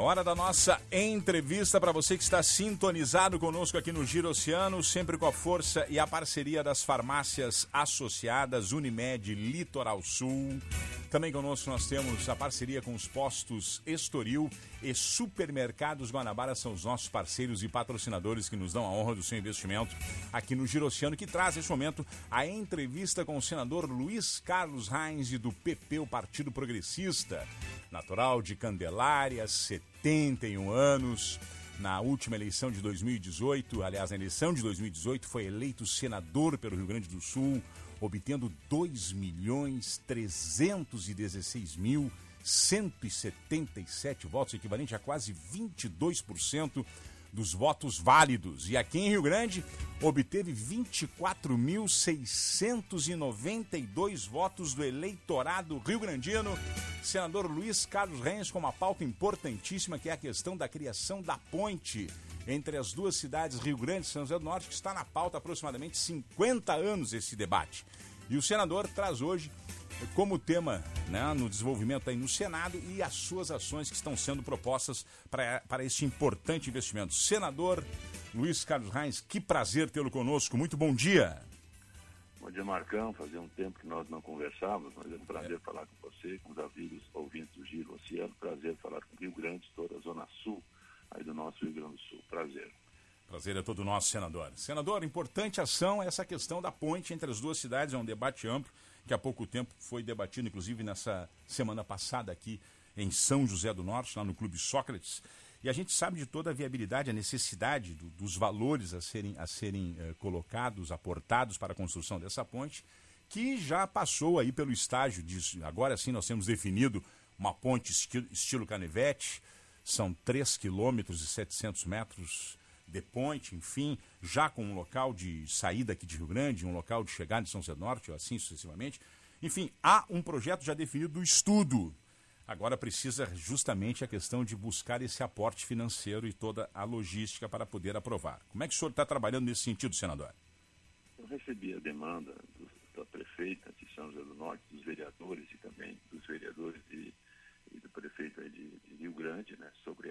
Hora da nossa entrevista para você que está sintonizado conosco aqui no Giro Oceano, sempre com a força e a parceria das farmácias associadas Unimed Litoral Sul. Também conosco nós temos a parceria com os postos Estoril e Supermercados Guanabara, são os nossos parceiros e patrocinadores que nos dão a honra do seu investimento aqui no Giro Oceano, que traz nesse momento a entrevista com o senador Luiz Carlos Reins do PP, o Partido Progressista natural de Candelária, 71 anos. Na última eleição de 2018, aliás, na eleição de 2018, foi eleito senador pelo Rio Grande do Sul, obtendo 2 milhões 316 mil 177 votos, equivalente a quase 22% dos votos válidos. E aqui em Rio Grande, obteve 24.692 votos do eleitorado rio-grandino. Senador Luiz Carlos Reis com uma pauta importantíssima que é a questão da criação da ponte entre as duas cidades, Rio Grande e São José do Norte, que está na pauta há aproximadamente 50 anos esse debate. E o senador traz hoje como tema né, no desenvolvimento aí no Senado e as suas ações que estão sendo propostas para, para este importante investimento. Senador Luiz Carlos Reis, que prazer tê-lo conosco. Muito bom dia. Bom dia, Marcão. Fazia um tempo que nós não conversávamos, mas é um prazer é. falar com você, com os amigos ouvintes do Giro Oceano. Prazer falar com o Rio Grande, toda a Zona Sul, aí do nosso Rio Grande do Sul. Prazer. Prazer é todo nosso, senador. Senador, importante ação é essa questão da ponte entre as duas cidades, é um debate amplo que há pouco tempo foi debatido, inclusive nessa semana passada aqui em São José do Norte, lá no Clube Sócrates. E a gente sabe de toda a viabilidade, a necessidade do, dos valores a serem, a serem eh, colocados, aportados para a construção dessa ponte, que já passou aí pelo estágio de. Agora sim nós temos definido uma ponte estilo, estilo canivete, são 3 quilômetros e 700 metros de ponte, enfim, já com um local de saída aqui de Rio Grande, um local de chegada de São José do Norte, assim sucessivamente. Enfim, há um projeto já definido do estudo. Agora precisa justamente a questão de buscar esse aporte financeiro e toda a logística para poder aprovar. Como é que o senhor está trabalhando nesse sentido, senador? Eu recebi a demanda do, da prefeita de São José do Norte, dos vereadores e também dos vereadores de e do prefeito de, de, Rio Grande né,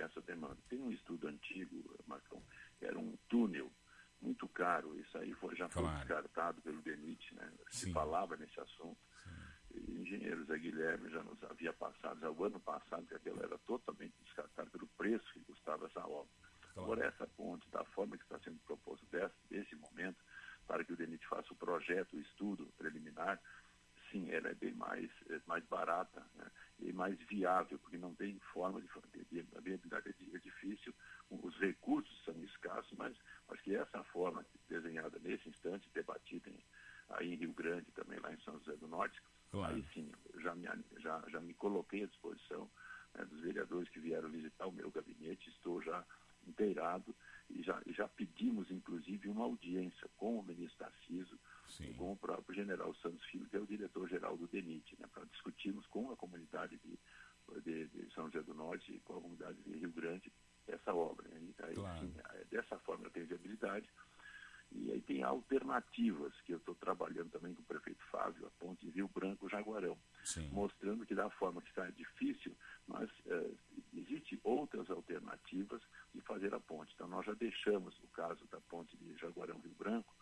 essa demanda. Tem um estudo antigo, Marcão, era um túnel muito caro, isso aí foi, já foi claro. descartado pelo DENIT, né? Se falava nesse assunto. O engenheiro Zé Guilherme já nos havia passado, já o ano passado, que aquilo era totalmente descartado pelo preço que custava essa obra. Claro. Agora, essa ponte, da forma que está sendo proposto desse, desse momento, para que o DENIT faça o projeto, o estudo preliminar, sim, ela é bem mais, é mais barata né? E mais viável, porque não tem forma de fazer. A viabilidade é, é difícil, os recursos são escassos, mas acho que essa forma desenhada nesse instante, debatida em, aí em Rio Grande, também lá em São José do Norte, claro. aí sim, já me, já, já me coloquei à disposição né, dos vereadores que vieram visitar o meu gabinete, estou já inteirado e já, já pedimos, inclusive, uma audiência com o ministro Tarciso, Sim. com o próprio general Santos Filho, que é o diretor-geral do DENIT, né, para discutirmos com a comunidade de, de, de, São José do Norte e com a comunidade de Rio Grande essa obra. Né? Aí, claro. sim, é, dessa forma tem viabilidade. E aí tem alternativas que eu estou trabalhando também com o prefeito Fábio, a ponte Rio Branco-Jaguarão, mostrando que da forma que está difícil, mas uh, existe outras alternativas de fazer a ponte. Então nós já deixamos o caso da ponte de Jaguarão-Rio Branco,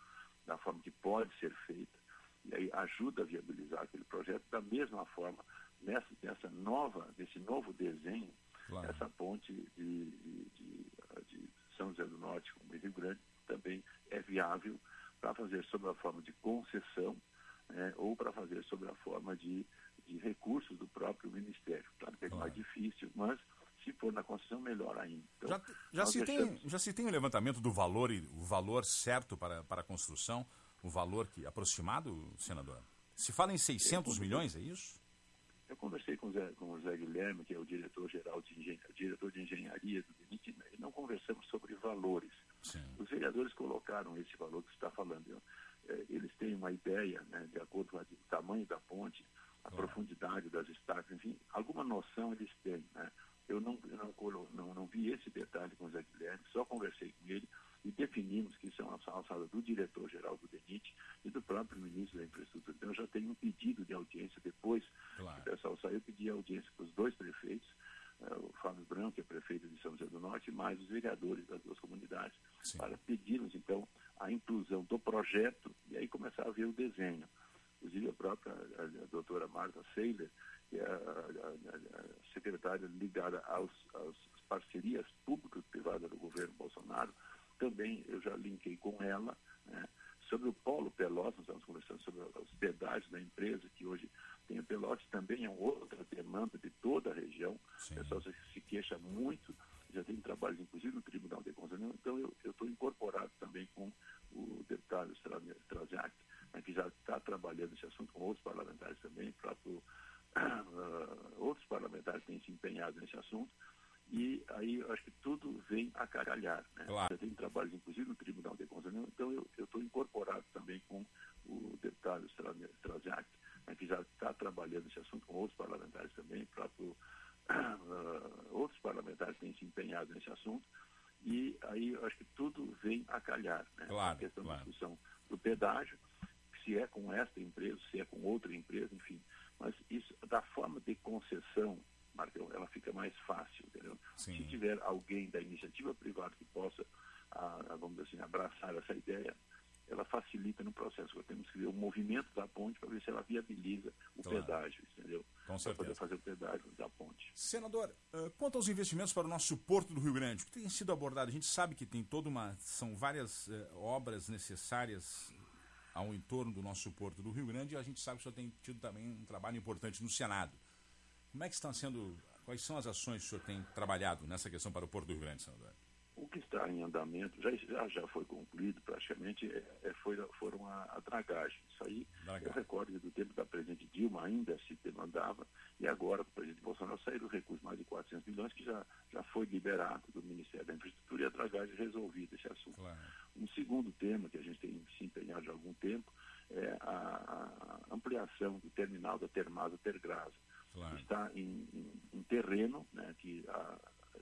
da forma que pode ser feita, e aí ajuda a viabilizar aquele projeto da mesma forma, nessa, nessa nova, nesse novo desenho, claro. essa ponte de, de, de, São José do Norte com o Rio Grande também é viável para fazer sob a forma de concessão né, ou para fazer sob a forma de, de recursos do próprio Ministério. Claro que é claro. mais difícil, mas se for na concessão, melhor ainda. Então, já, já se deixamos... tem, já se tem o um levantamento do valor e o valor certo para, para a construção, o valor que aproximado, senador? Se fala em 600 milhões, é isso? Eu conversei com o Zé, com o Zé Guilherme, que é o diretor-geral de, engen... diretor de engenharia do DENIT, e não conversamos sobre valores. Sim. Os vereadores colocaram esse valor que você está falando. É, eles têm uma ideia, né, de acordo com o tamanho da ponte, a claro. profundidade das estacas, enfim, alguma noção eles têm. Né? Eu esse detalhe com o Zé Guilherme, só conversei com ele e definimos que isso é uma alçada do diretor-geral do DENIT e do próprio ministro da Infraestrutura. Então, eu já tenho um pedido de audiência depois claro. que o pessoal saiu, eu pedi audiência para os dois prefeitos, uh, o Fábio Branco, que é prefeito de São José do Norte, mais os vereadores das duas comunidades, Sim. para pedirmos, então, a inclusão do projeto e aí começar a ver o desenho. Inclusive, a própria a, a doutora Marta Seiler, que é a, a, a secretária ligada aos, às parcerias público-privadas do governo Bolsonaro, também eu já linkei com ela, né, sobre o Polo Pelotas, nós estamos conversando sobre a hospedagem da empresa, que hoje tem o Pelotas, também é outra demanda de toda a região. Sim. O pessoal se, queixa muito, já tem trabalhos, inclusive, no Tribunal de Contas. Então, eu estou incorporado também com o deputado Straziak, né, que já está trabalhando esse assunto com outros parlamentares também, próprio, uh, outros parlamentares têm se empenhado nesse assunto e aí eu acho que tudo vem a calhar. Né? Claro. Eu tenho trabalhos, inclusive, no Tribunal de Contas, então eu estou incorporado também com o deputado Straziak, né, que já está trabalhando esse assunto com outros parlamentares também, próprio, uh, outros parlamentares têm se empenhado nesse assunto, e aí eu acho que tudo vem a calhar. Né? Claro, a questão claro. da discussão do pedágio, se é com esta empresa, se é com outra empresa, enfim. Mas isso, da forma de concessão Marcão, ela fica mais fácil, entendeu? Sim. Se tiver alguém da iniciativa privada que possa, a, a, vamos dizer assim, abraçar essa ideia, ela facilita no processo. Nós temos que ver o movimento da ponte para ver se ela viabiliza o claro. pedágio, entendeu? Com certeza. Para poder fazer o pedágio da ponte. Senador, uh, quanto aos investimentos para o nosso Porto do Rio Grande, o que tem sido abordado? A gente sabe que tem toda uma. são várias uh, obras necessárias ao entorno do nosso Porto do Rio Grande e a gente sabe que o senhor tem tido também um trabalho importante no Senado. Como é que estão sendo, quais são as ações que o senhor tem trabalhado nessa questão para o Porto do Rio Grande, senador? O que está em andamento, já, já, já foi concluído praticamente, é, é, foi, foram a, a, dragagem. Isso aí, dragagem. eu recordo do tempo da presidente Dilma ainda se demandava, e agora, o presidente Bolsonaro, saíram recursos mais de 400 milhões, que já, já foi liberado do Ministério da Infraestrutura e a dragagem resolvida esse assunto. Claro. Um segundo tema que a gente tem se empenhado há algum tempo é a, a ampliação do terminal da Termasa Tergrasa claro. está em, em, em, terreno, né, que a,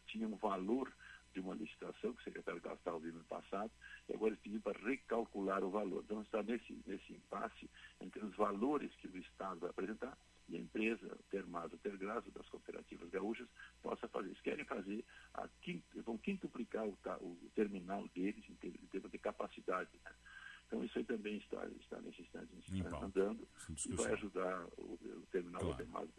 tinha um valor de uma licitação que o secretário gastava no ano passado, e agora ele pediu para recalcular o valor. Então está nesse, nesse impasse entre os valores que o Estado vai apresentar e a empresa Termasa Tergrasa, das cooperativas gaúchas, possa fazer. Eles querem fazer, a quinto, vão quintuplicar o, o terminal deles em termos de capacidade. Né? Então isso aí também está, está nesse instante andando e vai ajudar o, o terminal claro. Ademais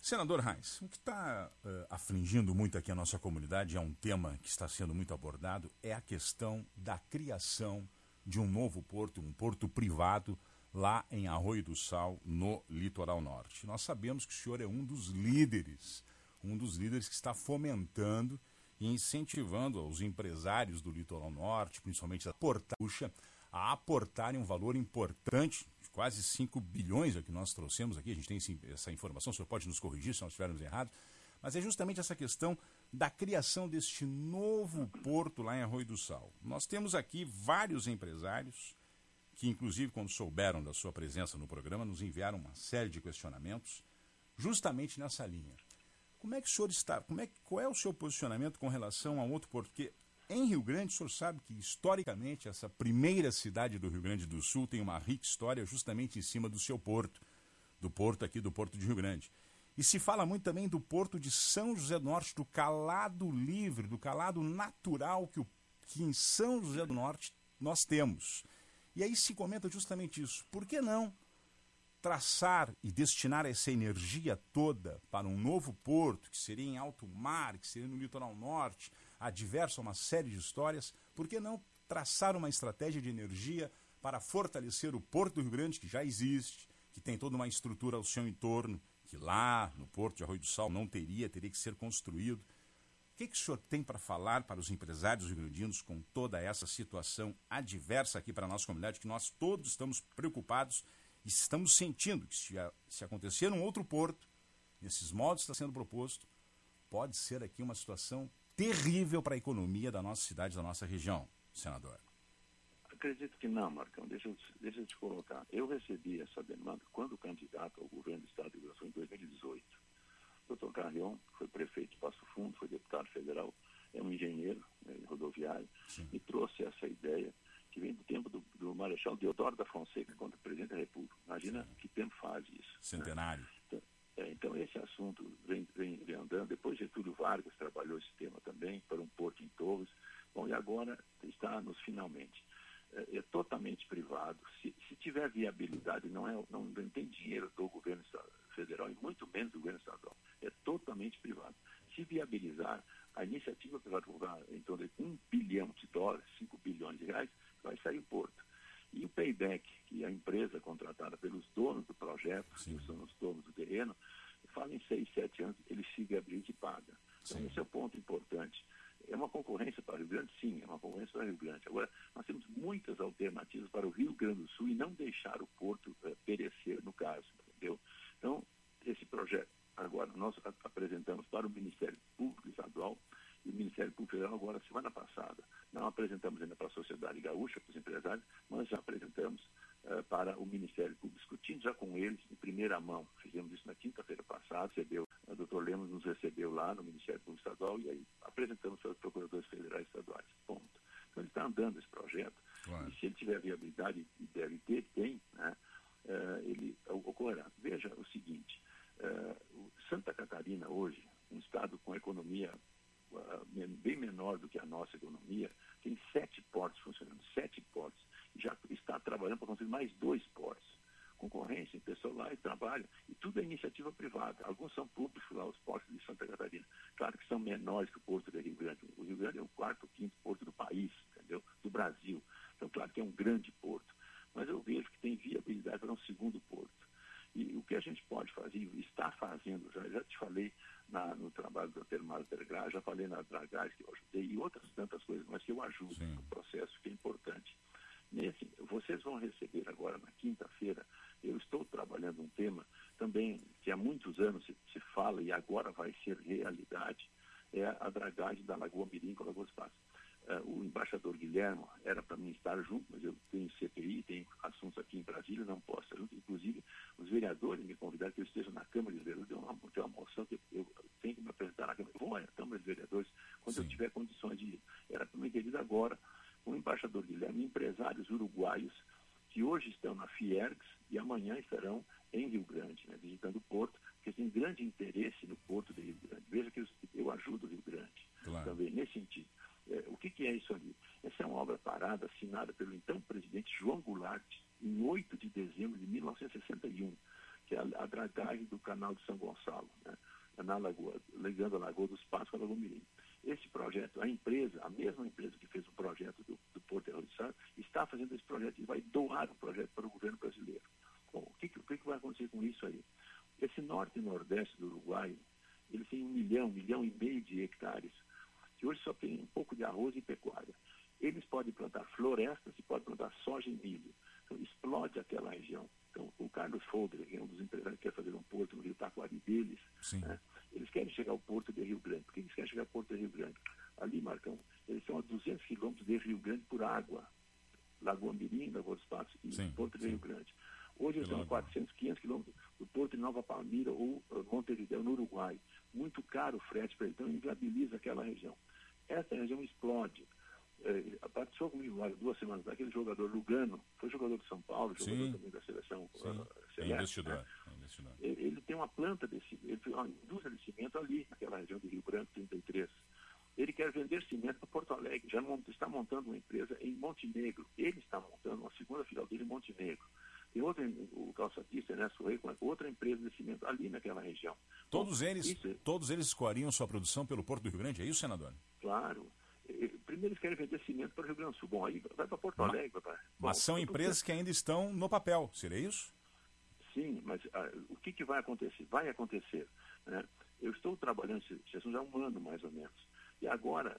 Senador Reis, o que está uh, afligindo muito aqui a nossa comunidade, é um tema que está sendo muito abordado, é a questão da criação de um novo porto, um porto privado, lá em Arroio do Sal, no litoral norte. Nós sabemos que o senhor é um dos líderes, um dos líderes que está fomentando e incentivando os empresários do litoral norte, principalmente da Portaúcha, a aportarem um valor importante, quase 5 bilhões é o que nós trouxemos aqui, a gente tem essa informação, o senhor pode nos corrigir se nós estivermos errados, mas é justamente essa questão da criação deste novo porto lá em Arroio do Sal. Nós temos aqui vários empresários que, inclusive, quando souberam da sua presença no programa, nos enviaram uma série de questionamentos justamente nessa linha. Como é que o senhor está? Como é, qual é o seu posicionamento com relação a outro porto? Porque em Rio Grande, o senhor sabe que historicamente essa primeira cidade do Rio Grande do Sul tem uma rica história justamente em cima do seu porto, do porto aqui do Porto de Rio Grande. E se fala muito também do porto de São José do Norte, do calado livre, do calado natural que, o, que em São José do Norte nós temos. E aí se comenta justamente isso. Por que não traçar e destinar essa energia toda para um novo porto, que seria em alto mar, que seria no litoral norte, a uma série de histórias, por que não traçar uma estratégia de energia para fortalecer o Porto do Rio Grande, que já existe, que tem toda uma estrutura ao seu entorno, que lá no Porto de Arroio do Sal não teria, teria que ser construído. O que, que o senhor tem para falar para os empresários rio-grandinos com toda essa situação adversa aqui para a nossa comunidade, que nós todos estamos preocupados e estamos sentindo que se, se acontecer um outro porto, nesses modos está sendo proposto, pode ser aqui uma situação terrível para a economia da nossa cidade, da nossa região, senador. Acredito que não, Marcão. Deixa eu, deixa eu te colocar. Eu recebi essa demanda quando candidato ao governo do Estado de Rio Grande em 2018. O doutor Carrion foi prefeito de Passo Fundo, foi deputado federal é um engenheiro né, rodoviário, Sim. e trouxe essa ideia que vem do tempo do, do Marechal Deodoro da Fonseca contra o presidente da República. Imagina Sim. que tempo faz isso. Né? Centenário. Né? Então, é, então, esse assunto vem, vem, vem, andando. Depois Getúlio Vargas trabalhou esse tema também, para um porto em Torres. Bom, e agora está nos finalmente. É, é totalmente privado. Se, se, tiver viabilidade, não, é, não, não tem dinheiro do governo federal e muito menos do governo estadual. É totalmente privado. Se viabilizar, a iniciativa privada em torno de um bilhão de dólares, 5 bilhões de reais, vai sair o porto. E o payback, que é a empresa contratada pelos donos do projeto, Sim. que são os donos do terreno, fala em 6, 7 anos, ele se viabiliza e paga. Então, Sim. esse é o ponto importante. É uma concorrência para o Rio Grande? Sim, é uma concorrência para o Rio Grande. Agora, nós temos muitas alternativas para o Rio Grande do Sul e não deixar o porto uh, perecer, no caso, entendeu? Então, esse projeto, agora, nós apresentamos para o Ministério Público Estadual e o Ministério Público Federal, agora, semana passada, não apresentamos ainda para a sociedade gaúcha, para os empresários, mas já apresentamos uh, para o Ministério Público, discutindo já com eles em primeira mão. Fizemos isso na quinta-feira passada, recebeu, o doutor Lemos nos recebeu lá no Ministério Público Estadual e aí apresentamos para os procuradores federais estaduais. Ponto. Então ele está andando esse projeto. Claro. E se ele tiver viabilidade, e deve ter, tem, né, uh, ele ocorrerá. Veja o seguinte, uh, Santa Catarina hoje, um estado com economia bem menor do que a nossa economia, tem sete portos funcionando, sete portos. Já está trabalhando para construir mais dois portos. Concorrência, pessoal lá e trabalho. E tudo é iniciativa privada. Alguns são públicos lá, os portos de Santa Catarina. Claro que são menores que o porto de Rio Grande. O Rio Grande é o quarto quinto porto do país, entendeu? Do Brasil. Então, claro que é um grande porto. Mas eu vejo que tem viabilidade para um segundo porto. E o que a gente pode fazer, está fazendo, já, já te falei na, no trabalho da Termal Tergra, já falei na Dragás que eu ajudei, e outras tantas coisas, mas que eu ajudo Sim. no processo, que é importante. Nesse, vocês vão receber agora, na quinta-feira, eu estou trabalhando um tema também que há muitos anos se, se fala e agora vai ser realidade, é a dragagem da Lagoa Mirim com Lagoa Espaço. Uh, o embaixador Guilherme era para mim estar junto, mas eu tenho CPI, tenho assuntos aqui em Brasília, não posso estar junto. Inclusive, os vereadores me convidaram que eu esteja na Câmara de Vereadores, tem uma, tem uma moção que eu tenho que me apresentar na Câmara. Vou à Câmara de Vereadores quando Sim. eu tiver condições de ir. Era para mim querido agora o embaixador Guilherme, empresários uruguaios que hoje estão na Fiergs e amanhã estarão em Rio Grande, né, visitando o porto, porque tem grande interesse no porto de Rio Grande. Veja que eu ajudo o Rio Grande claro. também nesse sentido. É, o que, que, é isso ali? Essa é uma obra parada assinada pelo então presidente João Goulart em 8 de dezembro de 1961, que é a, a dragagem do canal de São Gonçalo, né, na Lagoa, ligando a Lagoa dos Passos com a Lagoa Mirim. Esse projeto, a empresa, a mesma empresa que fez o projeto do, do Porto Erradiçado, está fazendo esse projeto e vai doar o projeto para o governo brasileiro. Bom, o que, que, o que vai acontecer com isso aí? Esse norte e nordeste do Uruguai, ele tem um milhão, um milhão e meio de hectares que hoje só tem um pouco de arroz e pecuária. Eles podem plantar florestas e podem plantar soja e milho. Então, explode aquela região. Então, o Carlos Folder, que é um dos empresários que quer fazer um porto no Rio Taquari deles, né, eles querem chegar ao porto de Rio Grande. Por que eles querem chegar ao porto de Rio Grande? Ali, Marcão, eles são a 200 quilômetros de Rio Grande por água. Lagoa Mirim, Lagoa dos Passos e sim, Porto de sim. Rio Grande. Hoje eles são 400, 500 quilômetros do Porto de Nova Palmira ou uh, Montevideo, no Uruguai. Muito caro o frete para então inviabiliza aquela região essa região explode. É, comigo há duas semanas aquele jogador Lugano, foi jogador de São Paulo, jogador Sim. também da seleção Sim. Uh, Celeste, investidor, né? investidor. Ele, ele, tem uma planta de ele uma indústria de cimento ali, naquela região de Rio Branco 33. Ele quer vender cimento para Porto Alegre, já está montando uma empresa em Montenegro. Ele está montando uma segunda filial dele em Montenegro. Tem outra, o calçatista, né, Sorrei, com outra empresa de cimento ali naquela região. Todos eles, isso, é todos eles escoariam sua produção pelo Porto do Rio Grande, é isso, senador? Claro. Primeiro eles querem vender cimento para o Rio Grande do Sul. Bom, aí vai para Porto Alegre. Vai pra... Mas Bom, são empresas que ainda estão no papel, seria isso? Sim, mas ah, o que, que vai acontecer? Vai acontecer. Né? Eu estou trabalhando esse assunto há um ano, mais ou menos. E agora,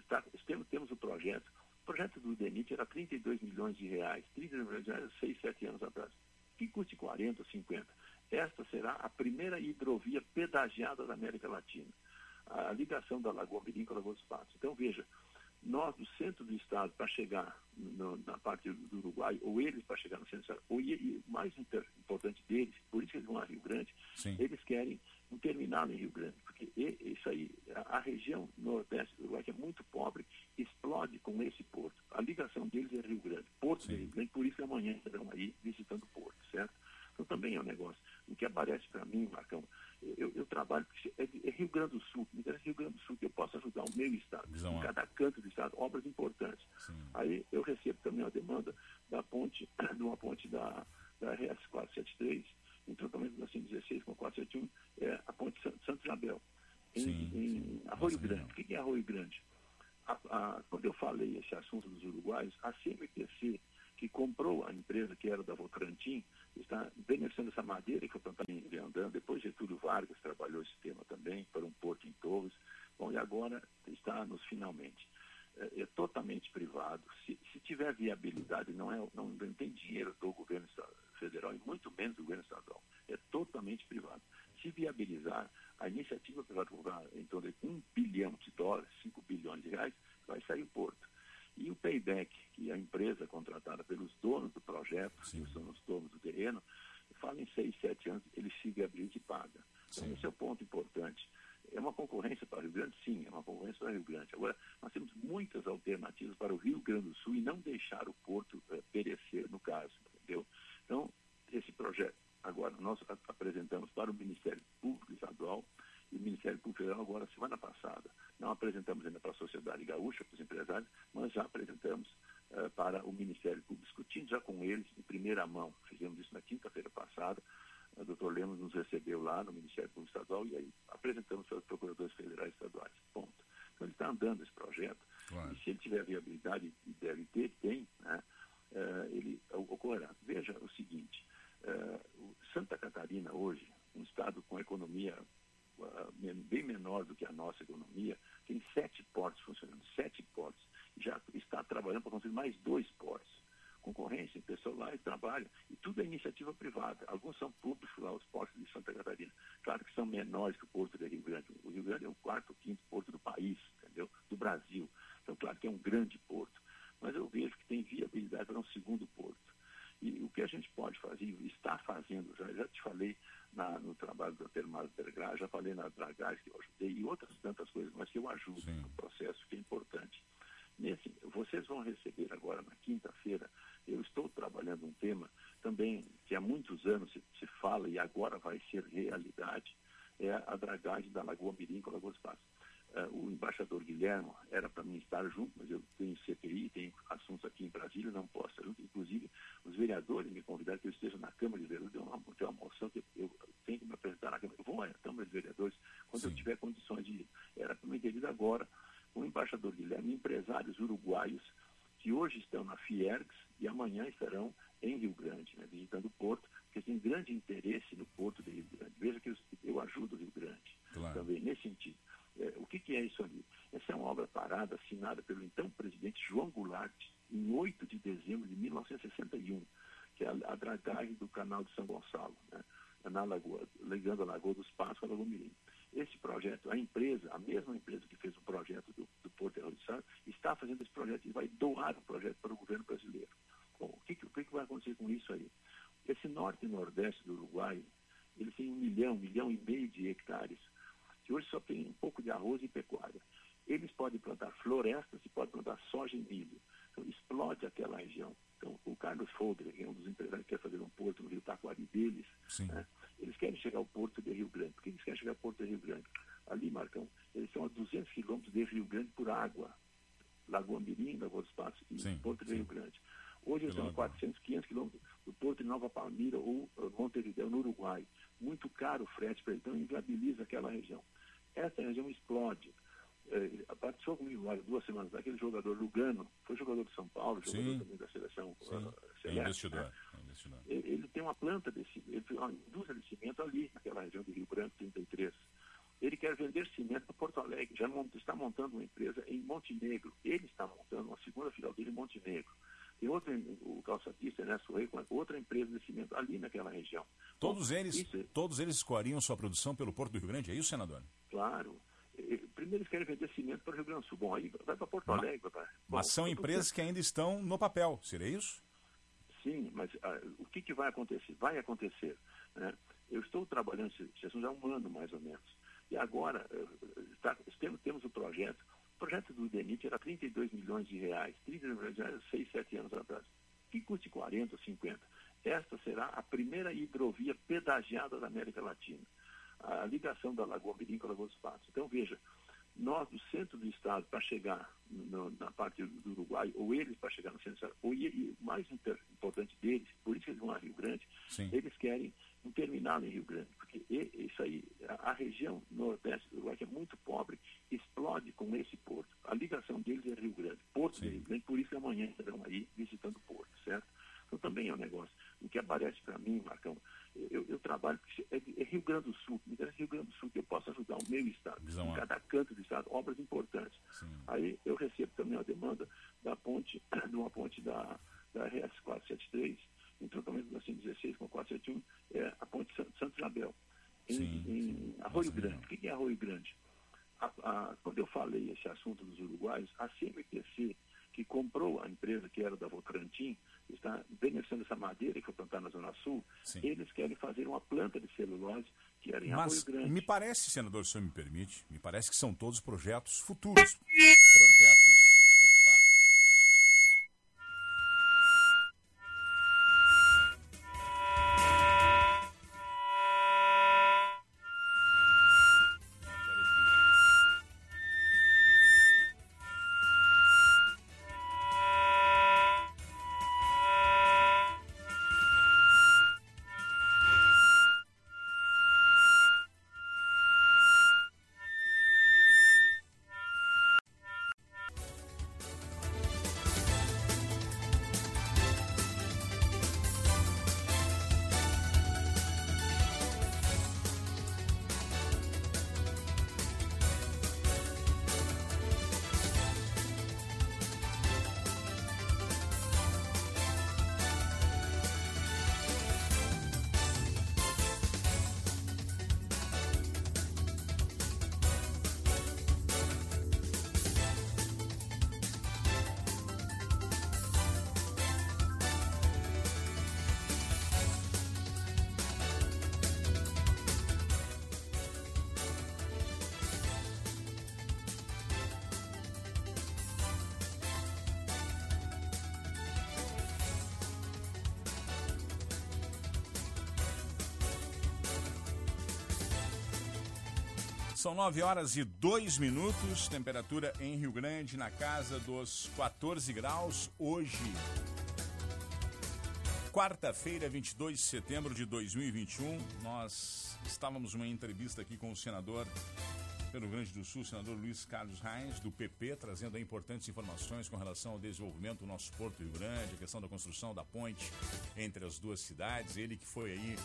está, temos, temos o projeto o projeto do DENIT era 32 milhões de reais, 32 milhões de reais, 6, 7 anos atrás. Que custe 40, 50. Esta será a primeira hidrovia pedagiada da América Latina. A ligação da Lagoa Mirim com a Lagoa dos Patos. Então, veja, nós do centro do estado para chegar no, na parte do Uruguai, ou eles para chegar no centro do estado, ou e, o mais importante deles, por isso que eles vão a Rio Grande, Sim. eles querem um terminal em Rio Grande, porque isso aí, a região nordeste do Uruguai, que é muito pobre, explode com esse porto. A ligação deles é Rio Grande, Porto Sim. de Rio Grande, por isso que amanhã estarão aí visitando o porto, certo? Então também é um negócio. O que aparece para mim, Marcão, eu, eu trabalho, é, é, Rio Grande do Sul, me interessa Rio Grande do Sul, que eu posso ajudar o meu estado, em cada canto do estado, obras importantes. Sim. Aí eu recebo também a demanda da ponte, de uma ponte da, da RS 473, em tratamento da 116 com 471, é a ponte Santo Isabel em, sim, em sim. Arroio Grande. O que é Arroio Grande? A, a, quando eu falei esse assunto dos uruguaios, a CMPC, que comprou a empresa que era da Votorantim, está beneficiando essa madeira que eu também andando. Depois Getúlio Vargas trabalhou esse tema também, para um porto em Torres. Bom, e agora está nos finalmente. É, é totalmente privado. Se, se, tiver viabilidade, não, é, não, não tem dinheiro do governo federal e muito menos do governo estadual. É totalmente privado. Se viabilizar, a iniciativa privada vai em torno de um bilhão de dólares, 5 bilhões de reais, vai sair o porto. E o payback, que é a empresa contratada pelos donos do projeto, Sim. que são os donos do terreno, fala em 6, 7 anos, ele se viabiliza e paga. Então, Sim. esse é o ponto importante. É uma concorrência para o Rio Grande? Sim, é uma concorrência para o Rio Grande. Agora, nós temos muitas alternativas para o Rio Grande do Sul e não deixar o porto é, perecer, no caso, entendeu? Então, esse projeto, agora, nós apresentamos para o Ministério Público Estadual e o Ministério Público Federal, agora, semana passada. Não apresentamos ainda para a sociedade gaúcha, para os empresários, mas já apresentamos uh, para o Ministério Público, discutindo já com eles em primeira mão. Fizemos isso na quinta-feira passada. O doutor Lemos nos recebeu lá no Ministério Público Estadual e aí apresentamos para os procuradores federais e estaduais. Ponto. Então ele está andando esse projeto. Claro. E se ele tiver viabilidade, e deve ter, tem, né? Uh, ele ocorrerá. Veja o seguinte, uh, Santa Catarina hoje, um estado com economia uh, bem menor do que a nossa economia, tem sete portos funcionando, sete portos. Já está mais dois portos. Concorrência, pessoal lá e trabalho. E tudo é iniciativa privada. Alguns são públicos lá, os portos de Santa Catarina. Claro que são menores que o porto de Rio Grande. O Rio Grande é o quarto quinto porto do país, entendeu? Do Brasil. Então, claro que é um grande porto. Mas eu vejo que tem viabilidade para um segundo porto. E o que a gente pode fazer, está fazendo, já, já te falei na, no trabalho do Termado Bergra, já falei na Dragás que eu ajudei, e outras tantas coisas, mas que eu ajudo Sim. no processo, que é importante. Nesse, vocês vão receber agora, na quinta-feira, eu estou trabalhando um tema também que há muitos anos se, se fala e agora vai ser realidade, é a dragagem da Lagoa Mirim com a Lagoa Passos. Uh, o embaixador Guilherme era para mim estar junto, mas eu tenho CPI, tenho assuntos aqui em Brasília, não posso estar junto. Inclusive, os vereadores me convidaram que eu esteja na Câmara de Vereadores, tem uma, tem uma moção que eu tenho que me apresentar na Câmara. Eu vou à Câmara de Vereadores quando Sim. eu tiver condições de ir. Era para mim ter ido agora. O embaixador Guilherme, empresários uruguaios que hoje estão na Fiergs e amanhã estarão em Rio Grande, né, visitando o Porto, porque tem grande interesse no Porto de Rio Grande. Veja que eu, eu ajudo o Rio Grande claro. também, nesse sentido. É, o que, que, é isso ali? Essa é uma obra parada assinada pelo então presidente João Goulart em 8 de dezembro de 1961, que é a, a dragagem do canal de São Gonçalo, né? na Lagoa, ligando a Lagoa dos Passos a Lagoa Mirim. Esse projeto, a empresa, a mesma empresa que fez o projeto do, do Porto Errado está fazendo esse projeto e vai doar o projeto para o governo brasileiro. O que, que, que, vai acontecer com isso aí? Esse norte e nordeste do Uruguai, ele tem um milhão, um milhão e meio de hectares que hoje só tem um pouco de arroz e pecuária. Eles podem plantar florestas e podem plantar soja e milho. Então, explode aquela região. Então, o Carlos Folder, que é um dos empresários que quer fazer um porto no Rio Taquari deles, né, eles querem chegar ao porto de Rio Grande. Por que eles querem chegar ao porto de Rio Grande? Ali, Marcão, eles são a 200 quilômetros de Rio Grande por água. Lagoa Mirim, Lagoa dos Passos e sim, Porto de sim. Rio Grande. Hoje eles estão a 400, 500 quilômetros do Porto de Nova Palmira ou uh, Montevideo, no Uruguai. Muito caro o frete para então inviabiliza aquela região essa região explode. É, participou comigo há duas semanas aquele jogador Lugano, foi jogador de São Paulo, jogador Sim. também da seleção uh, celeste, investidor, né? investidor. Ele, ele, tem uma planta de ele tem uma indústria de cimento ali, naquela região de Rio Branco 33. Ele quer vender cimento para Porto Alegre, já está montando uma empresa em Montenegro. Ele está montando uma segunda filial dele em Montenegro. Tem outra, o calçatista, né, Sorrei, outra empresa de cimento ali naquela região. Todos Bom, eles, isso, todos eles escoariam sua produção pelo Porto do Rio Grande, é isso, senador? Claro. Primeiro eles querem vender cimento para o Rio Grande do Sul. Bom, aí vai para Porto Alegre. Pra... Bom, mas são empresas que ainda estão no papel, seria isso? Sim, mas ah, o que, que vai acontecer? Vai acontecer. Né? Eu estou trabalhando esse assunto já há um ano, mais ou menos. E agora, está, temos, temos o projeto. O projeto do DENIT era 32 milhões de reais. 32 milhões de reais, 6, 7 anos atrás. Que custe 40 ou 50. Esta será a primeira hidrovia pedagiada da América Latina. A ligação da Lagoa Mirim com a Lagoa dos Patos. Então, veja, nós do centro do estado para chegar no, na parte do Uruguai, ou eles para chegar no centro do estado, ou e, mais importante deles, por isso que eles vão a Rio Grande, Sim. eles querem um terminal em Rio Grande, porque isso aí, a, a, região nordeste do Uruguai, que é muito pobre, explode com esse porto. A ligação deles é Rio Grande, Porto Sim. de Rio Grande, por isso que amanhã estarão aí visitando o porto, certo? Então também é um negócio. O que aparece para mim, Marcão, eu, eu trabalho, é, é, Rio Grande do Sul, me interessa Rio Grande do Sul, que eu posso ajudar o meu estado, Visão em cada canto do estado, obras importantes. Sim. Aí eu recebo também a demanda da ponte, de uma ponte da, da RS 473, em tratamento da 116 com 471, é a ponte Santo Isabel, em, sim, em Arroio Grande. O que é Arroio Grande? A, a, quando eu falei esse assunto dos uruguaios, a CMPC, que comprou a empresa que era da Votorantim, está beneficiando essa madeira que foi plantada na Zona Sul, Sim. eles querem fazer uma planta de celulose que era em Mas Arroio Grande. Me parece, senador, se o senhor me permite, me parece que são todos projetos futuros. São 9 horas e 2 minutos, temperatura em Rio Grande na casa dos 14 graus. Hoje, quarta-feira, 22 de setembro de 2021, nós estávamos numa entrevista aqui com o senador pelo Rio Grande do Sul, senador Luiz Carlos Reis, do PP, trazendo importantes informações com relação ao desenvolvimento do nosso Porto Rio Grande, a questão da construção da ponte entre as duas cidades. Ele que foi aí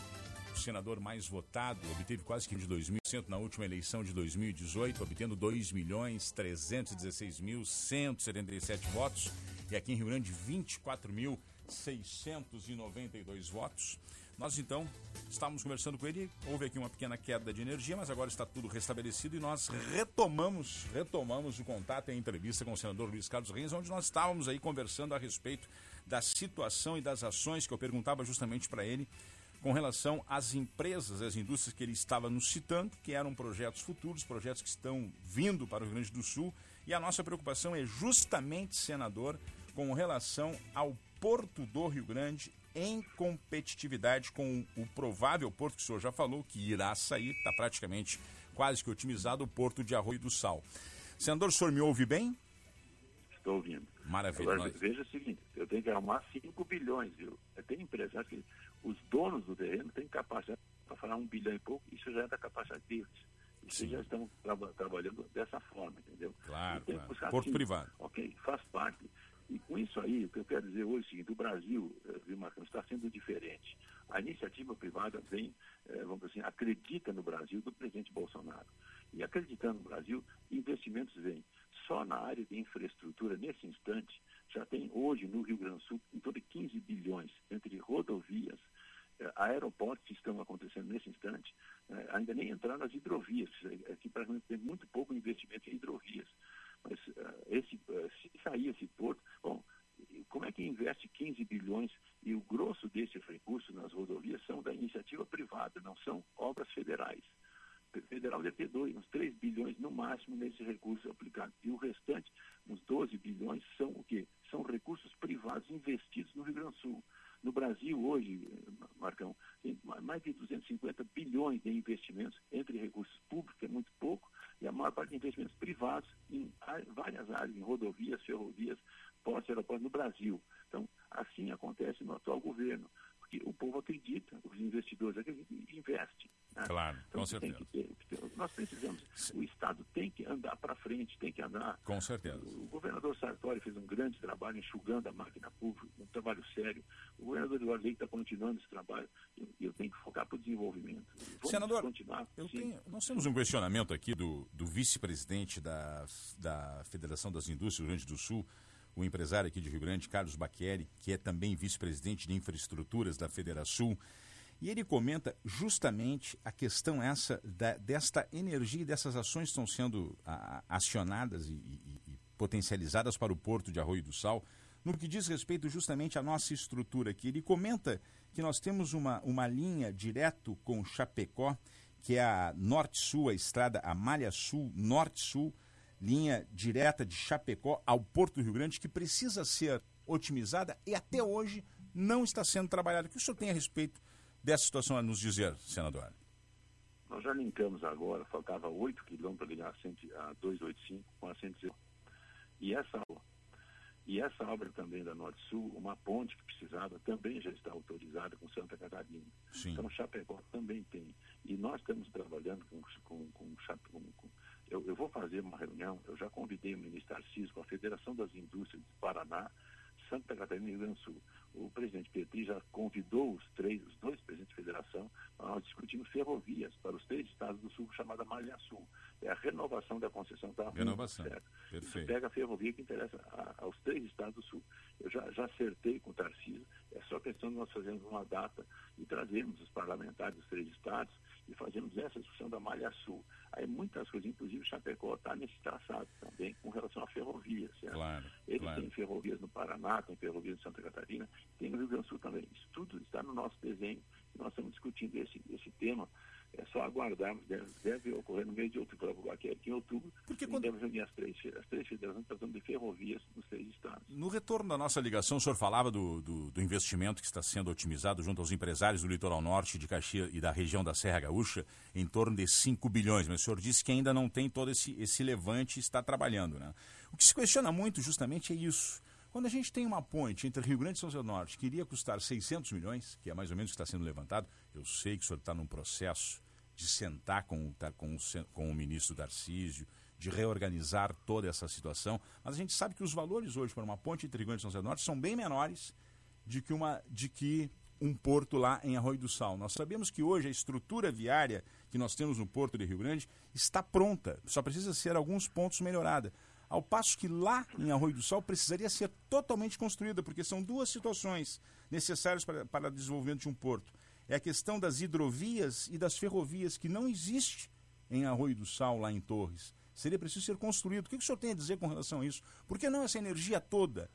o senador mais votado, obteve quase que de 2.100 na última eleição de 2018, obtendo 2 milhões 316 mil 177 votos. E aqui em Rio Grande, 24.692 votos. Nós então estávamos conversando com ele, houve aqui uma pequena queda de energia, mas agora está tudo restabelecido e nós retomamos, retomamos o contato e a entrevista com o senador Luiz Carlos Reis, onde nós estávamos aí conversando a respeito da situação e das ações que eu perguntava justamente para ele com relação às empresas, às indústrias que ele estava nos citando, que eram projetos futuros, projetos que estão vindo para o Rio Grande do Sul. E a nossa preocupação é justamente, senador, com relação ao Porto do Rio Grande em competitividade com o provável porto que o senhor já falou, que irá sair, está praticamente quase que otimizado, o Porto de Arroio do Sal. Senador, o senhor me ouve bem? Estou ouvindo. Maravilha. Agora, veja o seguinte, eu tenho que arrumar 5 bilhões, viu? Tem empresários que os donos do terreno têm capacidade para falar um bilhão e pouco, isso já é da capacidade deles. Isso já estão tra trabalhando dessa forma, entendeu? Claro, claro. Buscar, Porto assim, privado. Ok, faz parte. E com isso aí, o que eu quero dizer hoje é o seguinte, o Brasil, eh, viu, Marcão, está sendo diferente. A iniciativa privada vem, eh, vamos dizer assim, acredita no Brasil do presidente Bolsonaro. E acreditando no Brasil, investimentos vêm. Só na área de infraestrutura, nesse instante, já tem hoje no Rio Grande do Sul em torno de 15 bilhões entre rodovias, eh, aeroportos que estão acontecendo nesse instante, ainda nem entraram as hidrovias. Aqui praticamente tem muito pouco investimento em hidrovias. Mas esse, se sair esse porto, como é que investe 15 bilhões e o grosso desses recursos nas rodovias são da iniciativa privada, não são obras federais. Federal deve ter dois, uns 3 bilhões no máximo máximo nesse recurso aplicado. E o restante, uns 12 bilhões, são o quê? São recursos privados investidos no Rio Grande do Sul. No Brasil, hoje, Marcão, tem mais de 250 bilhões de investimentos entre recursos públicos, que é muito pouco, e a maior parte de investimentos privados em várias áreas, em rodovias, ferrovias, portos, aeroportos no Brasil. Então, assim acontece no atual governo que o povo acredita, os investidores acreditam e investem. Né? Claro, então, com certeza. Ter, nós precisamos, o Estado tem que andar para frente, tem que andar. Com certeza. O, o, governador Sartori fez um grande trabalho enxugando a máquina pública, um trabalho sério. O governador Eduardo Leite está continuando esse trabalho e eu, eu, tenho que focar para o desenvolvimento. Vamos Senador, continuar. Tenho, nós temos um questionamento aqui do, do vice-presidente da, da Federação das Indústrias do Rio Grande do Sul, o empresário aqui de Rio Grande, Carlos Baqueri, que é também vice-presidente de infraestruturas da Federação, e ele comenta justamente a questão essa da, desta energia e dessas ações que estão sendo a, acionadas e, e, e, potencializadas para o Porto de Arroio do Sal, no que diz respeito justamente à nossa estrutura aqui. Ele comenta que nós temos uma, uma linha direto com Chapecó, que é a Norte-Sul, a estrada, a Malha Sul, Norte-Sul, linha direta de Chapecó ao Porto do Rio Grande, que precisa ser otimizada e até hoje não está sendo trabalhada. O que o senhor tem a respeito dessa situação a nos dizer, senador? Nós já linkamos agora, faltava 8 quilômetros para ligar a 285 com a 105. E essa, e essa obra também da Norte Sul, uma ponte que precisava, também já está autorizada com Santa Catarina. Sim. Então Chapecó também tem. E nós estamos trabalhando com, com, com, com, com eu, eu, vou fazer uma reunião, eu já convidei o ministro Tarcísio com a Federação das Indústrias do Paraná, Santa Catarina e Rio Grande do Sul. O presidente Petri já convidou os três, os dois presidentes de federação, para nós discutirmos ferrovias para os três estados do sul, chamada Malha Sul. É a renovação da concessão da Renovação, certo? perfeito. pega a ferrovia que interessa a, aos três estados do sul. Eu já, já acertei com o Tarcísio, é só questão de nós fazermos uma data e trazermos os parlamentares dos três estados e fazermos essa discussão da Malha Sul. Aí muitas coisas, inclusive Chapecó está nesse traçado também com relação à ferrovia, certo? Claro, Ele claro. tem ferrovias no Paraná, tem ferrovias em Santa Catarina, tem no Rio Grande do Sul também. Isso tudo está no nosso desenho. Nós estamos discutindo esse, esse tema é só aguardarmos, deve, deve ocorrer no mês de outubro, aqui, aqui em outubro, Porque quando... deve reunir as três, as três federações tratando de ferrovias nos três estados. No retorno da nossa ligação, o senhor falava do, do, do, investimento que está sendo otimizado junto aos empresários do litoral norte de Caxias e da região da Serra Gaúcha, em torno de 5 bilhões, mas o senhor disse que ainda não tem todo esse, esse levante e está trabalhando. Né? O que se questiona muito justamente é isso. Quando a gente tem uma ponte entre Rio Grande e São José do Norte que iria custar 600 milhões, que é mais ou menos o que está sendo levantado, eu sei que o senhor está num processo de sentar com, com, com o ministro Darcísio, de reorganizar toda essa situação, mas a gente sabe que os valores hoje para uma ponte entre Rio e São José do Norte são bem menores de que, uma, de que um porto lá em Arroio do Sal. Nós sabemos que hoje a estrutura viária que nós temos no porto de Rio Grande está pronta, só precisa ser alguns pontos melhorada. Ao passo que lá em Arroio do Sol precisaria ser totalmente construída, porque são duas situações necessárias para o desenvolvimento de um porto. É a questão das hidrovias e das ferrovias, que não existe em Arroio do Sal, lá em Torres. Seria preciso ser construído. O que o senhor tem a dizer com relação a isso? Por que não essa energia toda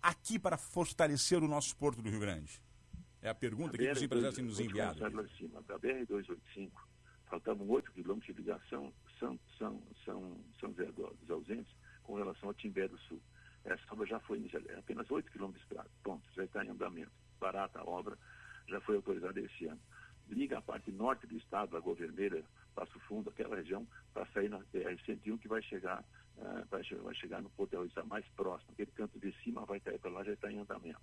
aqui para fortalecer o nosso porto do Rio Grande? É a pergunta a que os empresários têm nos enviado. Da BR-285, faltavam 8 quilômetros de ligação São, São, São, São José dos Ausentes com relação ao Timbé do Sul. Essa obra já foi iniciada, é apenas 8 quilômetros ponto, já está em andamento. Barata a obra, já foi autorizada esse ano. Liga a parte norte do estado, a Governeira, Passo Fundo, aquela região, para sair na BR-101, que vai chegar, uh, vai, vai, chegar no Porto está mais próximo. Aquele canto de cima vai cair para lá, já está em andamento.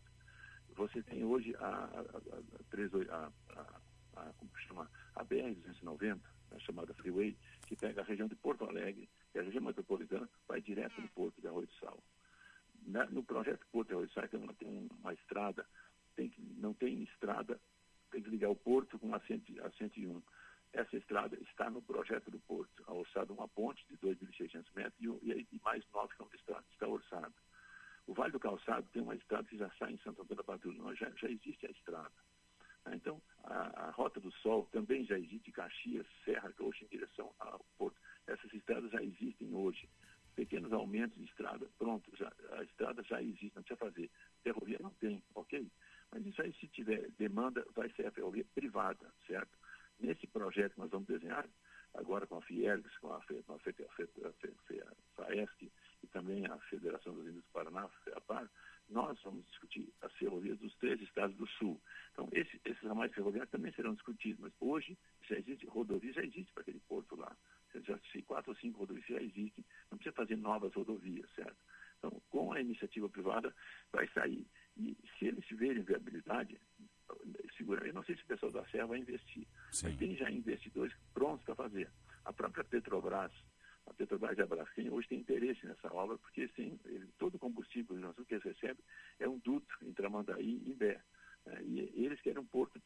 Você tem hoje a, a, a, a, como chama, a BR-290, a chamada Freeway, que pega a região de Porto Alegre, e a região metropolitana, vai direto no Porto de Arroio Sal. Na, no projeto Porto de Arroio Sal, tem uma, tem uma estrada, tem que, não tem estrada, tem que ligar o Porto com a, a 101. Essa estrada está no projeto do Porto, alçada uma ponte de 2.600 metros e, e, mais 9 km de estrada, está orçada. O Vale do Calçado tem uma estrada que já sai em Santo Antônio da Patrulha, já, já existe a estrada. Então, a, a, Rota do Sol também já existe, Caxias, Serra, Gaúcha, em direção ao Porto. Essas estradas já existem hoje. Pequenos aumentos de estrada, pronto, já, a estrada já existe, não precisa fazer. Ferrovia não tem, ok? Mas isso aí, se tiver demanda, vai ser a ferrovia privada, certo? Nesse projeto que nós vamos desenhar, agora com a Fiergs, com a, com FAESC e também a Federação dos Índios do Paraná, FEAPAR, nós vamos discutir as ferrovias dos três estados do Sul. Então, esse, esses ramais ferroviários também serão discutidos, mas hoje já existe, rodovia já existe para aquele porto lá. Já, quatro ou cinco rodovias já existem, não precisa fazer novas rodovias, certo? Então, com a iniciativa privada, vai sair. E se eles tiverem viabilidade, segura, eu não sei se o pessoal da Serra vai investir, Sim. mas tem já investidores prontos para fazer. A própria Petrobras, a Petrobras e a Braskem hoje tem interesse nessa obra, porque sim, ele, todo o combustível que eles recebem é um duto entre Amandaí e Imbé. Né? E eles querem um porto,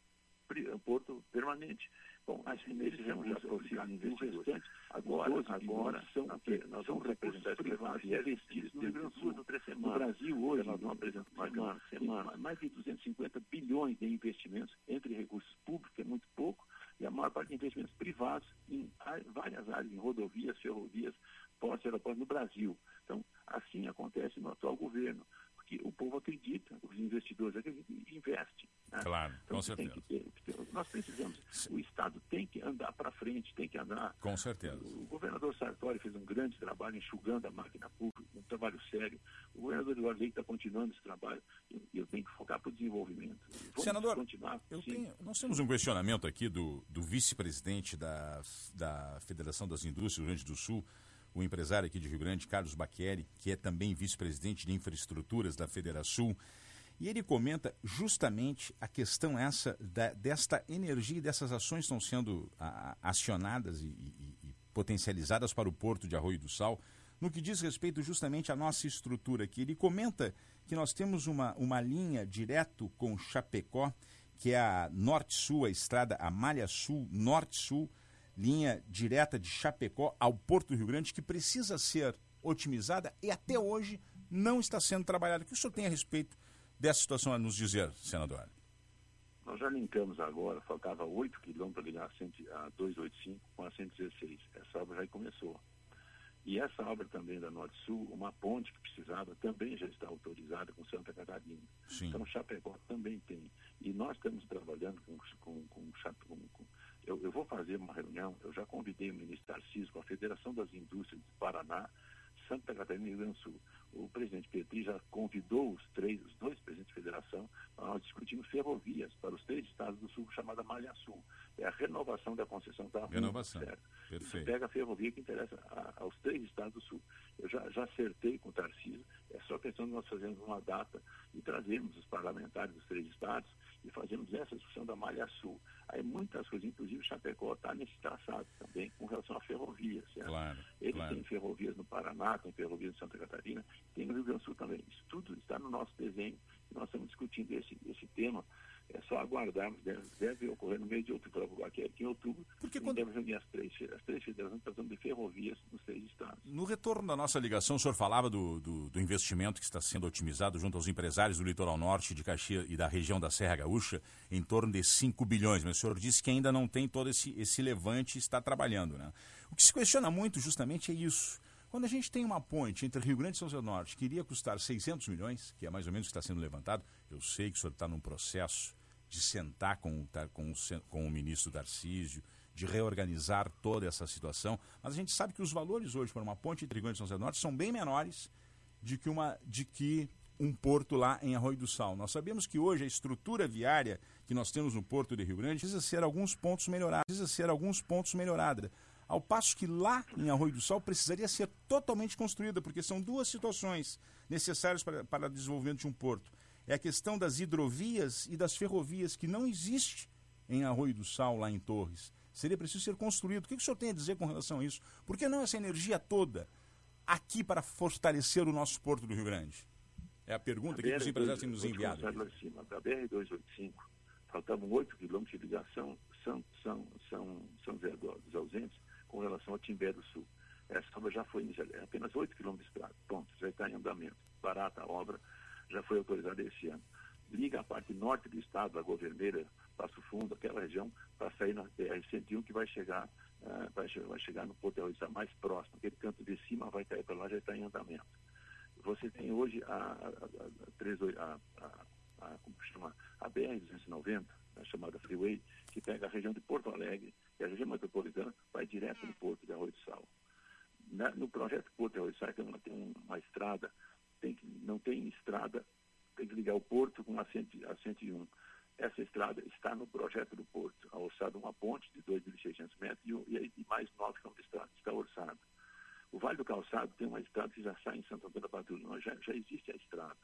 porto permanente. Bom, assim, eles já auxiliar investidores. Agora, agora são o quê? Nós vamos representar privados investidos no Rio Grande Sul, no Brasil, hoje, nós vamos apresentar semana, semana, mais de 250 bilhões de investimentos entre recursos públicos, que é muito pouco, e a maior parte de investimentos privados em várias áreas, em rodovias, ferrovias, postos, aeroportos no Brasil. Então, assim acontece no atual governo porque o povo acredita, os investidores acreditam e investem. Né? Claro, então, com certeza. Ter, nós precisamos, o Estado tem que andar para frente, tem que andar. Com certeza. O, o, governador Sartori fez um grande trabalho enxugando a máquina pública, um trabalho sério. O governador Eduardo Leite está continuando esse trabalho e eu, tenho que focar para o desenvolvimento. Vamos Senador, continuar, eu tenho, nós temos um questionamento aqui do, do vice-presidente da, da Federação das Indústrias do Rio Grande do Sul, o empresário aqui de Rio Grande, Carlos Baqueri, que é também vice-presidente de infraestruturas da Federação, e ele comenta justamente a questão essa da, desta energia e dessas ações estão sendo a, acionadas e, e, e, potencializadas para o Porto de Arroio do Sal, no que diz respeito justamente à nossa estrutura aqui. Ele comenta que nós temos uma, uma linha direto com Chapecó, que é a Norte-Sul, a estrada, a Malha Sul, Norte-Sul, linha direta de Chapecó ao Porto do Rio Grande, que precisa ser otimizada e até hoje não está sendo trabalhada. O que o senhor tem a respeito dessa situação a nos dizer, senador? Nós já linkamos agora, faltava 8 quilômetros para ligar a 285 com a 116. Essa obra já começou. E essa obra também da Norte Sul, uma ponte que precisava, também já está autorizada com Santa Catarina. Sim. Então, Chapecó também tem. E nós estamos trabalhando com, com, com, com, com eu, eu, vou fazer uma reunião, eu já convidei o ministro Tarcísio com a Federação das Indústrias do Paraná, Santa Catarina e Rio Grande do Sul. O presidente Petri já convidou os três, os dois presidentes de federação, nós discutimos ferrovias para os três estados do sul, chamada Malha Sul. É a renovação da concessão da Renovação. Certo? Perfeito. pega a ferrovia que interessa a, aos três estados do sul. Eu já, já acertei com o Tarcísio, é só questão de nós fazermos uma data e trazermos os parlamentares dos três estados e fazermos essa discussão da Malha Sul. Aí muitas coisas, inclusive Chapecó está nesse traçado também com relação à ferrovia, certo? Claro, Eles claro. têm ferrovias no Paraná, tem ferrovias em Santa Catarina, tem no Rio Grande do Sul também. Isso tudo está no nosso desenho. Nós estamos discutindo esse, esse tema é só aguardarmos, deve, deve ocorrer no mês de outubro, aqui, aqui em outubro, Porque quando... deve reunir as três, as três federações tratando de ferrovias nos três estados. No retorno da nossa ligação, o senhor falava do, do, do, investimento que está sendo otimizado junto aos empresários do litoral norte de Caxias e da região da Serra Gaúcha, em torno de 5 bilhões, mas o senhor disse que ainda não tem todo esse, esse levante e está trabalhando. Né? O que se questiona muito justamente é isso. Quando a gente tem uma ponte entre Rio Grande e São José do Norte que iria custar 600 milhões, que é mais ou menos o que está sendo levantado, eu sei que o senhor está num processo de sentar com, com, com o ministro Darcísio, de reorganizar toda essa situação, mas a gente sabe que os valores hoje para uma ponte entre Rio e São José do Norte são bem menores de que, uma, de que um porto lá em Arroio do Sal. Nós sabemos que hoje a estrutura viária que nós temos no porto de Rio Grande precisa ser alguns pontos melhorada, precisa ser alguns pontos melhorada. Ao passo que lá em Arroio do Sal precisaria ser totalmente construída, porque são duas situações necessárias para, para o desenvolvimento de um porto é a questão das hidrovias e das ferrovias que não existe em Arroio do Sal, lá em Torres. Seria preciso ser construído. O que o senhor tem a dizer com relação a isso? Por que não essa energia toda aqui para fortalecer o nosso porto do Rio Grande? É a pergunta a que os empresários têm nos enviado. Da BR-285, faltavam 8 quilômetros de ligação São, São, São, São José dos Ausentes com relação ao Timbé do Sul. Essa obra já foi iniciada, é apenas 8 quilômetros de estrada, ponto, já está em andamento. Barata a obra, já foi autorizada esse ano. Liga a parte norte do estado, a Governeira, Passo Fundo, aquela região, para sair na BR-101, que vai chegar, uh, vai, vai, chegar no Porto mais próximo. Aquele canto de cima vai cair para lá, já está em andamento. Você tem hoje a, a, a, a, como chama, a BR-290, a chamada Freeway, que pega a região de Porto Alegre, E a região metropolitana vai direto no Porto de Arroio do Sal. Na, no projeto Porto de Arroio do Sal tem uma, tem uma estrada, tem que, não tem estrada, tem que ligar o Porto com a, a 101. Essa estrada está no projeto do Porto, a orçada uma ponte de 2.600 metros e, e, mais 9 km de estrada está orçada. O Vale do Calçado tem uma estrada que já sai em Santo Antônio da Patrulha, já, já existe a estrada.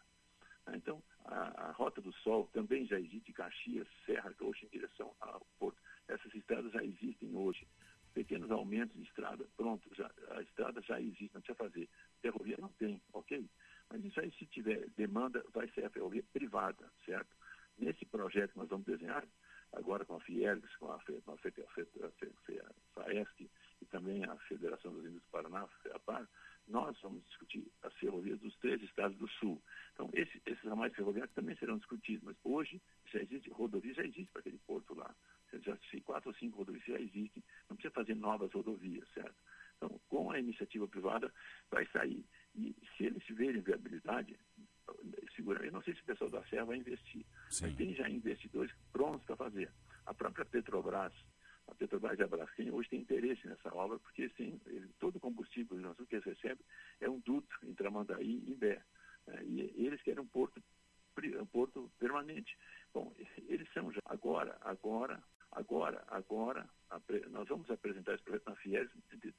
Então, a, a, Rota do Sol também já existe, Caxias, Serra, hoje em direção ao Porto. Essas estradas já existem hoje. Pequenos aumentos de estrada, pronto, já, a estrada já existe, não precisa fazer. Ferrovia não tem, ok? Mas isso aí, se tiver demanda, vai ser a ferrovia privada, certo? Nesse projeto que nós vamos desenhar, agora com a Fiergs, com a, com FAESC e também a Federação dos Índios do Paraná, FEAPAR, nós vamos discutir as ferrovias dos três estados do sul. Então, esse, esses ramais ferroviários também serão discutidos, mas hoje já existe, rodovia já existe para aquele porto lá. Já, quatro ou cinco rodovias já existem, não precisa fazer novas rodovias, certo? Então, com a iniciativa privada, vai sair. E se eles verem viabilidade, segura, eu não sei se o pessoal da Serra vai investir, Sim. mas tem já investidores prontos para fazer. A própria Petrobras, a Petrobras e a Braskem hoje tem interesse nessa obra, porque sim, todo o combustível que eles recebem é um duto entre Amandaí e Imbé. Né? E eles querem um porto, um porto permanente. Bom, eles são já. Agora, agora, agora, agora, nós vamos apresentar esse projeto na FIES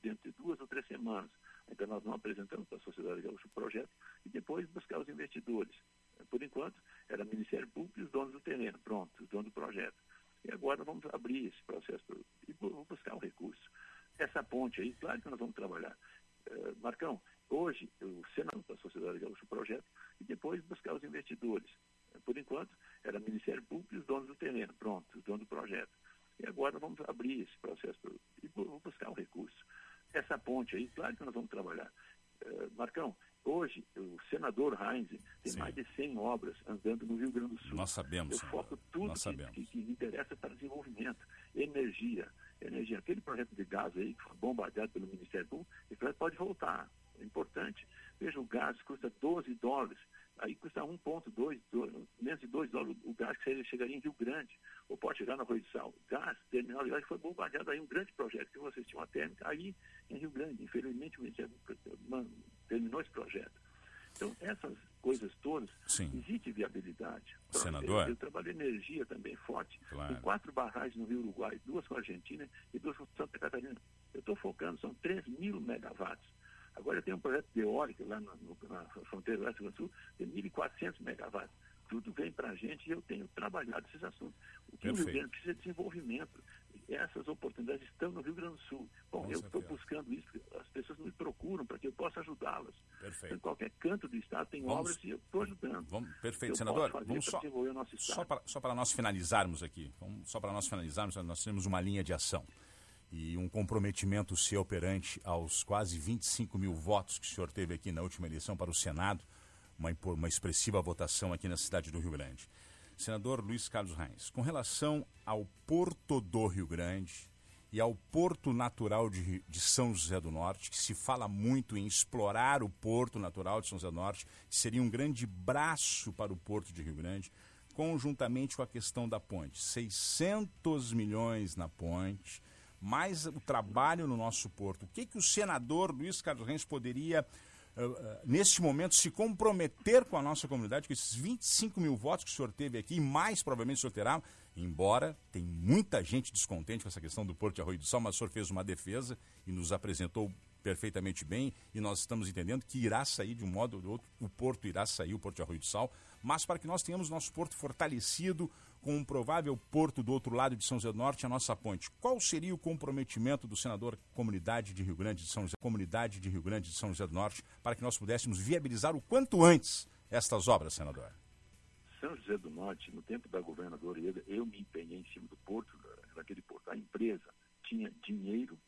dentro de duas ou três semanas. Então, nós não apresentamos para a sociedade gaúcha o projeto e depois buscar os investidores. Por enquanto, era o Ministério Público e os donos do terreno, pronto, os donos do projeto. E agora vamos abrir esse processo e vamos buscar um recurso. Essa ponte aí, claro que nós vamos trabalhar. Uh, Marcão, hoje o Senado da Sociedade Gaúcha o projeto e depois buscar os investidores. Por enquanto, era Ministério Público e os donos do terreno, pronto, os donos do projeto. E agora vamos abrir esse processo e vamos buscar um recurso. Essa ponte aí, claro que nós vamos trabalhar. Uh, Marcão, Hoje, o senador Heinz tem Sim. mais de 100 obras andando no Rio Grande do Sul. Nós sabemos. Eu foco tudo que, que, que, interessa para desenvolvimento. Energia. Energia. Aquele projeto de gás aí, que foi bombardeado pelo Ministério Público, projeto pode voltar. É importante. Veja, o gás custa 12 dólares aí custa 1,2, menos de 2 dólares o gás que chegaria em Rio Grande, ou pode chegar na Rua de Sal. Gás, terminal de gás, foi bombardeado aí um grande projeto, que vocês tinham uma térmica aí em Rio Grande. Infelizmente, o Ministério terminou esse projeto. Então, essas coisas todas, Sim. existe viabilidade. Senador? Eu, trabalho energia também forte. Claro. Tem quatro barragens no Rio Uruguai, duas com a Argentina e duas com Santa Catarina. Eu estou focando, são 3 mil megawatts. Agora tem um projeto de eólica lá na, na fronteira do Oeste do Sul, de 1.400 megawatts. Tudo vem para a gente e eu tenho trabalhado esses assuntos. O que o Rio Grande precisa de desenvolvimento. Essas oportunidades estão no Rio Grande do Sul. Bom, Com eu estou buscando isso, as pessoas me procuram para que eu possa ajudá-las. Perfeito. Em qualquer canto do Estado tem vamos, obras e eu estou ajudando. Vamos, perfeito, senador. Vamos só, só, para, só para nós finalizarmos aqui, vamos, só para nós finalizarmos, nós temos uma linha de ação e um comprometimento seu perante aos quase 25 mil votos que o senhor teve aqui na última eleição para o Senado, uma, uma expressiva votação aqui na cidade do Rio Grande. Senador Luiz Carlos Reis, com relação ao Porto do Rio Grande e ao Porto Natural de, de, São José do Norte, que se fala muito em explorar o Porto Natural de São José do Norte, que seria um grande braço para o Porto de Rio Grande, conjuntamente com a questão da ponte. 600 milhões na ponte, mais o trabalho no nosso porto. O que, que o senador Luiz Carlos Reis poderia, uh, uh, neste momento, se comprometer com a nossa comunidade, com esses 25 mil votos que o senhor teve aqui, e mais provavelmente o senhor terá, embora tem muita gente descontente com essa questão do Porto de Arroio do Sal, mas o senhor fez uma defesa e nos apresentou perfeitamente bem e nós estamos entendendo que irá sair de um modo ou de outro, o Porto irá sair, o Porto de Arroio do Sal, mas para que nós tenhamos nosso Porto fortalecido, com um provável porto do outro lado de São José do Norte, a nossa ponte. Qual seria o comprometimento do senador Comunidade de Rio Grande de São José, Comunidade de Rio Grande de São José do Norte, para que nós pudéssemos viabilizar o quanto antes estas obras, senador? São José do Norte, no tempo da governadora Ieda, eu me empenhei em cima do porto, daquele porto. A empresa tinha dinheiro,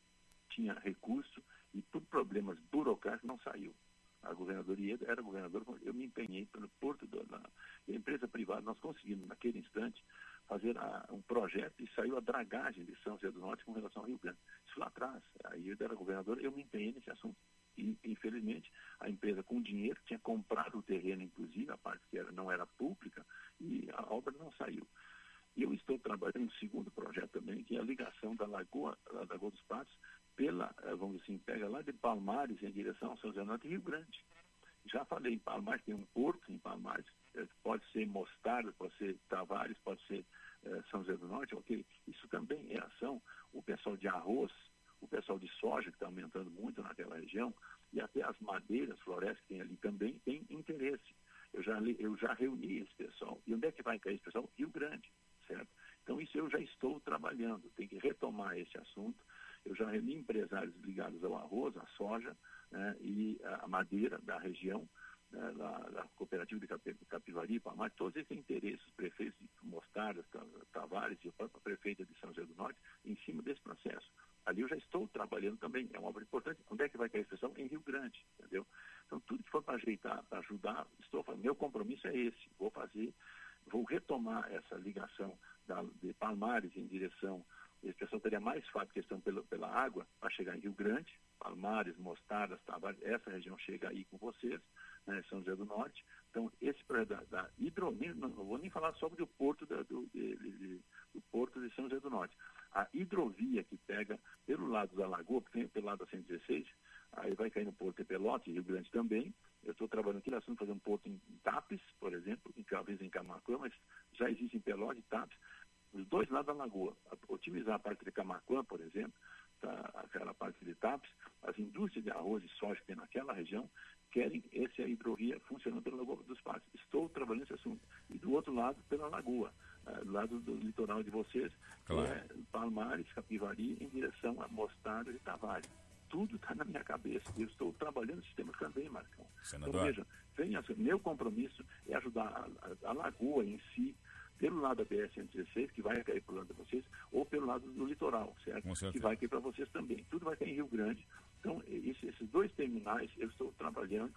tinha recurso e por problemas burocráticos não saiu a governadora Ieda era governadora, eu me empenhei pelo Porto da empresa privada, nós conseguimos naquele instante fazer a, um projeto e saiu a dragagem de São José do Norte com relação ao Rio Grande. Isso lá atrás, a Ieda era governadora, eu me empenhei nesse assunto. E, infelizmente, a empresa com dinheiro tinha comprado o terreno, inclusive, a parte que era, não era pública, e a obra não saiu. E eu estou trabalhando um segundo projeto também, que é a ligação da Lagoa, da Lagoa dos Patos, pela, eh, vamos dizer assim, pega lá de Palmares em direção ao São José do Norte e Rio Grande. Já falei, em Palmares tem um porto em Palmares, eh, pode ser Mostarda, pode ser Tavares, pode ser eh, São José do Norte, ok? Isso também é ação. O pessoal de arroz, o pessoal de soja, que está aumentando muito naquela região, e até as madeiras, florestas que tem ali também, tem interesse. Eu já, eu já reuni esse pessoal. Cair esse pessoal? Rio Grande, certo? Então, isso eu já estou trabalhando. Tem que retomar esse assunto. Eu já reuni empresários ligados ao arroz, à soja né, e à madeira da região, né, da, da, cooperativa de Capivari, Palmar, todos esses interesses, prefeitos de Mostardas, Tavares e a própria prefeita de São José do Norte, em cima desse processo. Ali eu já estou trabalhando também, é uma obra importante. Onde é que vai cair a expressão? Em Rio Grande, entendeu? Então, tudo que for para ajeitar, para ajudar, estou fazendo. Meu compromisso é esse, vou fazer, vou retomar essa ligação da, de Palmares em direção a expressão teria mais fácil questão pela, pela água para chegar em Rio Grande, Palmares, Mostardas, Tavares, essa região chega aí com vocês, né, São José do Norte. Então, esse projeto da, da não, não, vou nem falar sobre o porto da, do, de, de, do porto de São José do Norte. A hidrovia que pega pelo lado da Lagoa, pelo lado da 116, aí vai cair no Porto de Pelotas, Rio Grande também. Eu estou trabalhando aqui, nós estamos fazendo um porto em Tapes, por exemplo, em talvez em Camacuã, mas já existe em Pelotas e Tapes os dois lados da lagoa. Otimizar a parte de Camacuã, por exemplo, tá, aquela parte de TAPS, as indústrias de arroz e soja que tem naquela região querem essa hidrovia funcionando pela Lagoa dos Patos. Estou trabalhando esse assunto. E do outro lado, pela lagoa, uh, do lado do litoral de vocês, claro. é Palmares, Capivari, em direção a Mostarda e Tavares tudo está na minha cabeça. Eu estou trabalhando no sistema também, Marcão. Senador. Então, veja, venha, meu compromisso é ajudar a, a, a Lagoa em si pelo lado da BR-116, que vai cair para o lado de vocês, ou pelo lado do litoral, certo? Que vai cair para vocês também. Tudo vai cair em Rio Grande. Então, esses dois terminais, eu estou trabalhando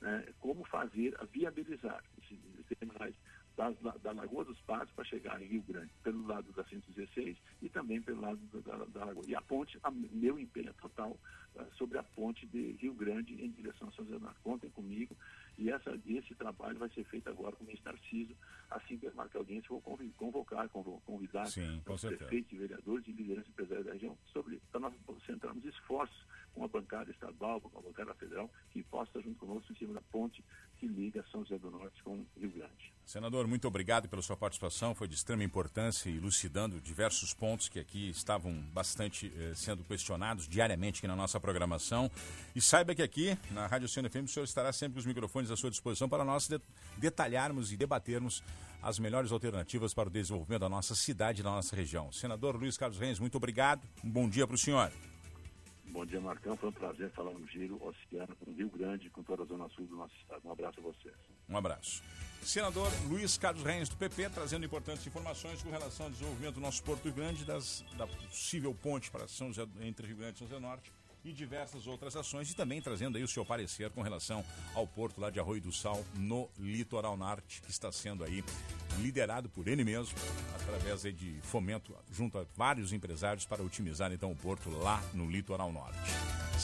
né, como fazer, viabilizar esses, terminais das, da Lagoa dos Patos para chegar em Rio Grande, pelo lado da 116 e também pelo lado da, da, da Lagoa. E a ponte, a, meu empenho total uh, sobre a ponte de Rio Grande em direção a São José Norte. Contem comigo, e essa, esse trabalho vai ser feito agora com o ministro Narciso. Assim que marcar audiência, vou convocar, convidar Sim, os prefeitos vereadores e lideranças empresários da região sobre para nós centrarmos esforços com a bancada estadual, com a bancada federal, que possa junto conosco em cima da ponte que liga São José do Norte com Rio Grande. Senador, muito obrigado pela sua participação. Foi de extrema importância elucidando diversos pontos que aqui estavam bastante eh, sendo questionados diariamente aqui na nossa programação. E saiba que aqui, na Rádio Oceano FM, o senhor estará sempre com os microfones à sua disposição para nós de detalharmos e debatermos as melhores alternativas para o desenvolvimento da nossa cidade e da nossa região. Senador Luiz Carlos Reis, muito obrigado. Um bom dia para o senhor. Bom dia, Marcão. Foi um prazer falar no Giro Oceano, com Rio Grande, com toda a Zona Sul do nosso estado. Um abraço a vocês. Um abraço. Senador Luiz Carlos Reis, do PP, trazendo importantes informações com relação ao desenvolvimento do nosso Porto Grande, das, da possível ponte para São José, entre Rio Grande e São José Norte e diversas outras ações e também trazendo aí o seu parecer com relação ao porto lá de Arroio do Sal no litoral norte que está sendo aí liderado por ele mesmo através de fomento junto a vários empresários para otimizar então o porto lá no litoral norte.